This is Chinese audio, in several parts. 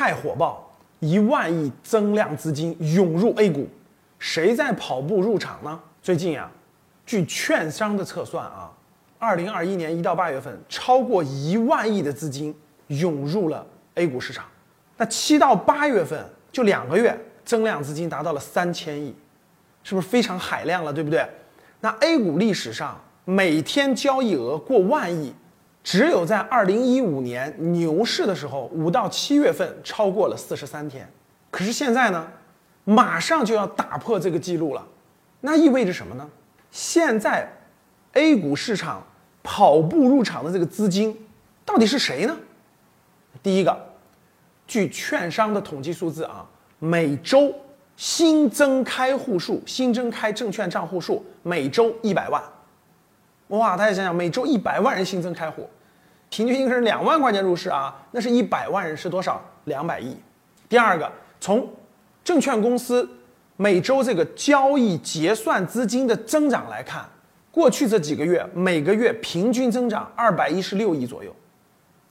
太火爆，一万亿增量资金涌入 A 股，谁在跑步入场呢？最近呀，据券商的测算啊，二零二一年一到八月份，超过一万亿的资金涌入了 A 股市场。那七到八月份就两个月，增量资金达到了三千亿，是不是非常海量了？对不对？那 A 股历史上每天交易额过万亿。只有在二零一五年牛市的时候，五到七月份超过了四十三天，可是现在呢，马上就要打破这个记录了，那意味着什么呢？现在 A 股市场跑步入场的这个资金到底是谁呢？第一个，据券商的统计数字啊，每周新增开户数、新增开证券账户数每周一百万。哇，大家想想，每周一百万人新增开户，平均一个人两万块钱入市啊，那是一百万人是多少？两百亿。第二个，从证券公司每周这个交易结算资金的增长来看，过去这几个月每个月平均增长二百一十六亿左右，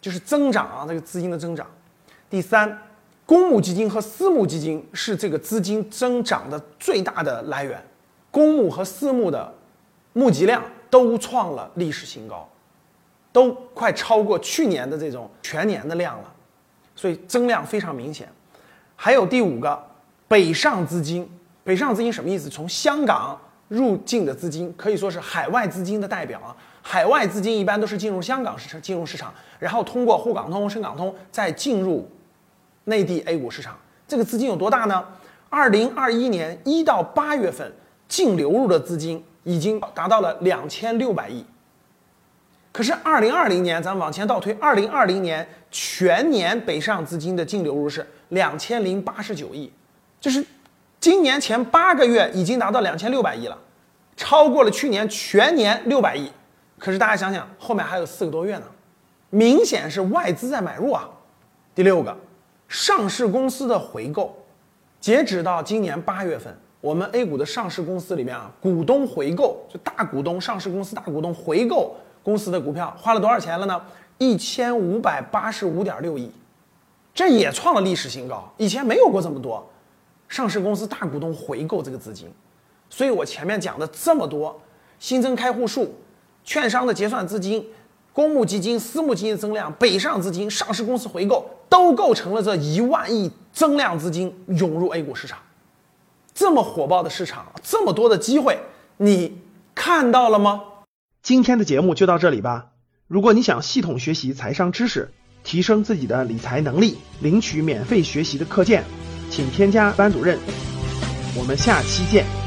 就是增长啊，这个资金的增长。第三，公募基金和私募基金是这个资金增长的最大的来源，公募和私募的募集量。都创了历史新高，都快超过去年的这种全年的量了，所以增量非常明显。还有第五个，北上资金，北上资金什么意思？从香港入境的资金可以说是海外资金的代表啊。海外资金一般都是进入香港市场，金融市场，然后通过沪港通、深港通再进入内地 A 股市场。这个资金有多大呢？二零二一年一到八月份净流入的资金。已经达到了两千六百亿。可是二零二零年，咱们往前倒推，二零二零年全年北上资金的净流入是两千零八十九亿，就是今年前八个月已经达到两千六百亿了，超过了去年全年六百亿。可是大家想想，后面还有四个多月呢，明显是外资在买入啊。第六个，上市公司的回购，截止到今年八月份。我们 A 股的上市公司里面啊，股东回购就大股东上市公司大股东回购公司的股票花了多少钱了呢？一千五百八十五点六亿，这也创了历史新高，以前没有过这么多上市公司大股东回购这个资金。所以我前面讲的这么多新增开户数、券商的结算资金、公募基金、私募基金增量、北上资金、上市公司回购，都构成了这一万亿增量资金涌入 A 股市场。这么火爆的市场，这么多的机会，你看到了吗？今天的节目就到这里吧。如果你想系统学习财商知识，提升自己的理财能力，领取免费学习的课件，请添加班主任。我们下期见。